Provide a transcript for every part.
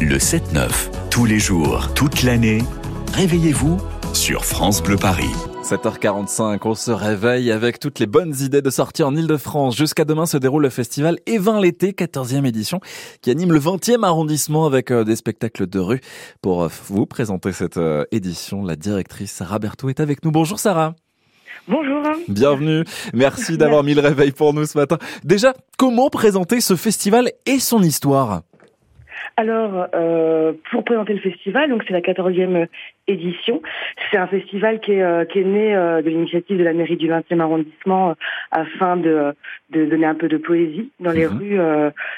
Le 7-9, tous les jours, toute l'année, réveillez-vous sur France Bleu Paris. 7h45, on se réveille avec toutes les bonnes idées de sortie en Ile-de-France. Jusqu'à demain se déroule le festival Evin l'été, 14e édition, qui anime le 20e arrondissement avec euh, des spectacles de rue. Pour euh, vous présenter cette euh, édition, la directrice Sarah Berthaud est avec nous. Bonjour Sarah. Bonjour. Bienvenue. Merci d'avoir mis le réveil pour nous ce matin. Déjà, comment présenter ce festival et son histoire? Alors, euh, pour présenter le festival, donc c'est la 14e édition. C'est un festival qui est, euh, qui est né euh, de l'initiative de la mairie du 20e arrondissement euh, afin de, de donner un peu de poésie dans les Mhm. rues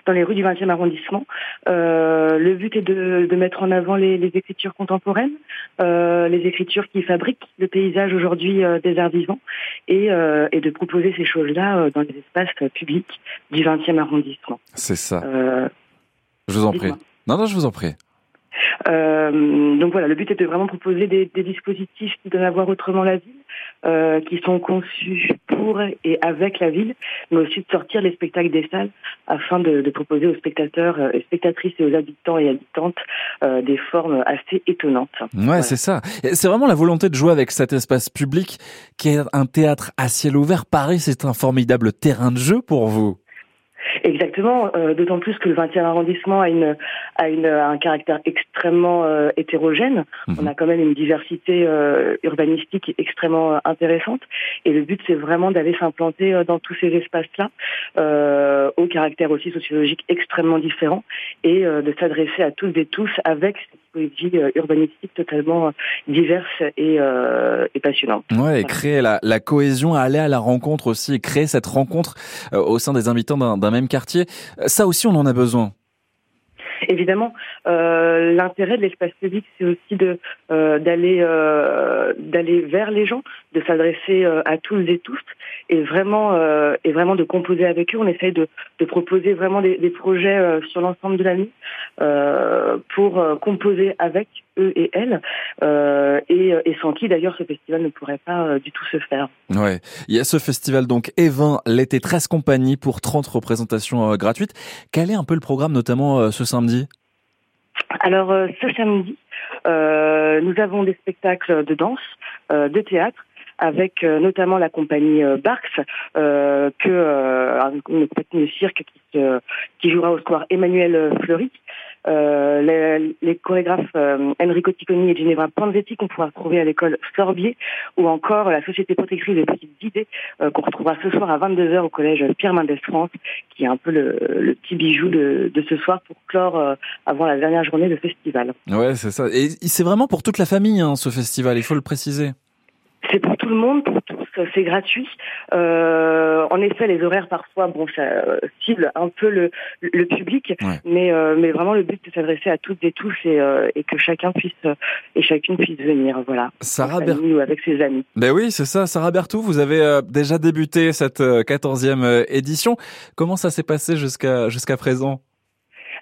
dans les rues du 20e arrondissement. le but est de, de mettre en avant les, les écritures contemporaines, les écritures qui fabriquent le paysage aujourd'hui des arts vivants et, et de proposer ces choses-là dans les espaces publics du 20e arrondissement. C'est ça. Je vous en prie. Non, non, je vous en prie. Euh, donc voilà, le but est de vraiment proposer des, des dispositifs qui donnent à voir autrement la ville, euh, qui sont conçus pour et avec la ville, mais aussi de sortir les spectacles des salles afin de, de proposer aux spectateurs euh, et spectatrices et aux habitants et habitantes euh, des formes assez étonnantes. Ouais, Voilà. c'est ça. C'est vraiment la volonté de jouer avec cet espace public qui est un théâtre à ciel ouvert. Paris, c'est un formidable terrain de jeu pour vous. Exactement, euh, d'autant plus que le 20e arrondissement a, une, a une, un caractère extrêmement euh, hétérogène. Mhm. On a quand même une diversité euh, urbanistique extrêmement euh, intéressante. Et le but, c'est vraiment d'aller s'implanter euh, dans tous ces espaces-là, euh, au caractère aussi sociologique extrêmement différent, et euh, de s'adresser à toutes et tous avec cette poésie euh, urbanistique totalement euh, diverse et, et passionnante. Ouais, et créer la, la cohésion, aller à la rencontre aussi, et créer cette rencontre au sein des habitants d'un même quartier. Ça aussi, on en a besoin. Évidemment, euh, l'intérêt de l'espace public, c'est aussi de euh, d'aller euh, d'aller vers les gens, de s'adresser euh, à tous et tous, et vraiment euh, et vraiment de composer avec eux. On essaye de, de proposer vraiment des, des projets euh, sur l'ensemble de l'année euh, pour composer avec eux et elles, et, et sans qui d'ailleurs ce festival ne pourrait pas du tout se faire. Ouais. Il y a ce festival donc Evin l'été 13 compagnies pour 30 représentations gratuites. Quel est un peu le programme notamment ce samedi? Alors ce samedi, nous avons des spectacles de danse, de théâtre, avec euh, notamment la compagnie euh, Barks, euh, que une compagnie de cirque qui, se- qui jouera au square Emmanuel Fleury. Euh, les, les chorégraphes euh, Enrico Ticconi et Ginevra Panzetti qu'on pourra retrouver à l'école Sorbier, ou encore la Société protectrice des petites idées euh, qu'on retrouvera ce soir à 22h au collège Pierre Mendès France, qui est un peu le, le petit bijou de, de ce soir pour clore avant la dernière journée de festival. Ouais, c'est ça. Et c'est vraiment pour toute la famille hein, ce festival, il faut le préciser. Tout le monde, pour tous, c'est gratuit. Euh, en effet, les horaires parfois, bon, ça euh, cible un peu le, le public, Ouais. mais euh, mais vraiment le but c'est de s'adresser à toutes et tous et, et que chacun puisse et chacune puisse venir, voilà, Sarah en Ber... famille ou avec ses amis. Ben oui, c'est ça. Sarah Berthoud, vous avez déjà débuté cette euh, 14e euh, édition. Comment ça s'est passé jusqu'à jusqu'à présent?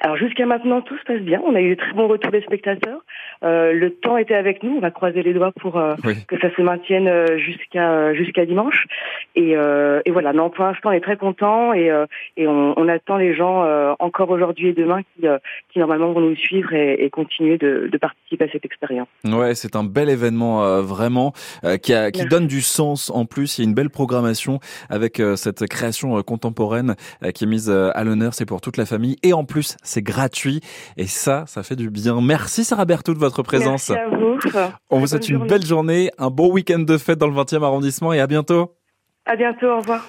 Alors jusqu'à maintenant, tout se passe bien. On a eu de très bons retours des spectateurs. Euh, le temps était avec nous. On va croiser les doigts pour euh, Oui. que ça se maintienne euh, jusqu'à euh, jusqu'à dimanche. Et, euh, et voilà. Non, pour l'instant, on est très content et, euh, et on, on attend les gens euh, encore aujourd'hui et demain qui, euh, qui normalement vont nous suivre et, et continuer de, de participer à cette expérience. Ouais, c'est un bel événement euh, vraiment euh, qui, a, qui donne du sens en plus. Il y a une belle programmation avec euh, cette création euh, contemporaine euh, qui est mise à l'honneur. C'est pour toute la famille et en plus c'est gratuit et ça, ça fait du bien. Merci Sarah Berthoud de votre présence. Merci à vous. On vous souhaite une journée. belle journée, un bon week-end de fête dans le 20e arrondissement et à bientôt. À bientôt. Au revoir.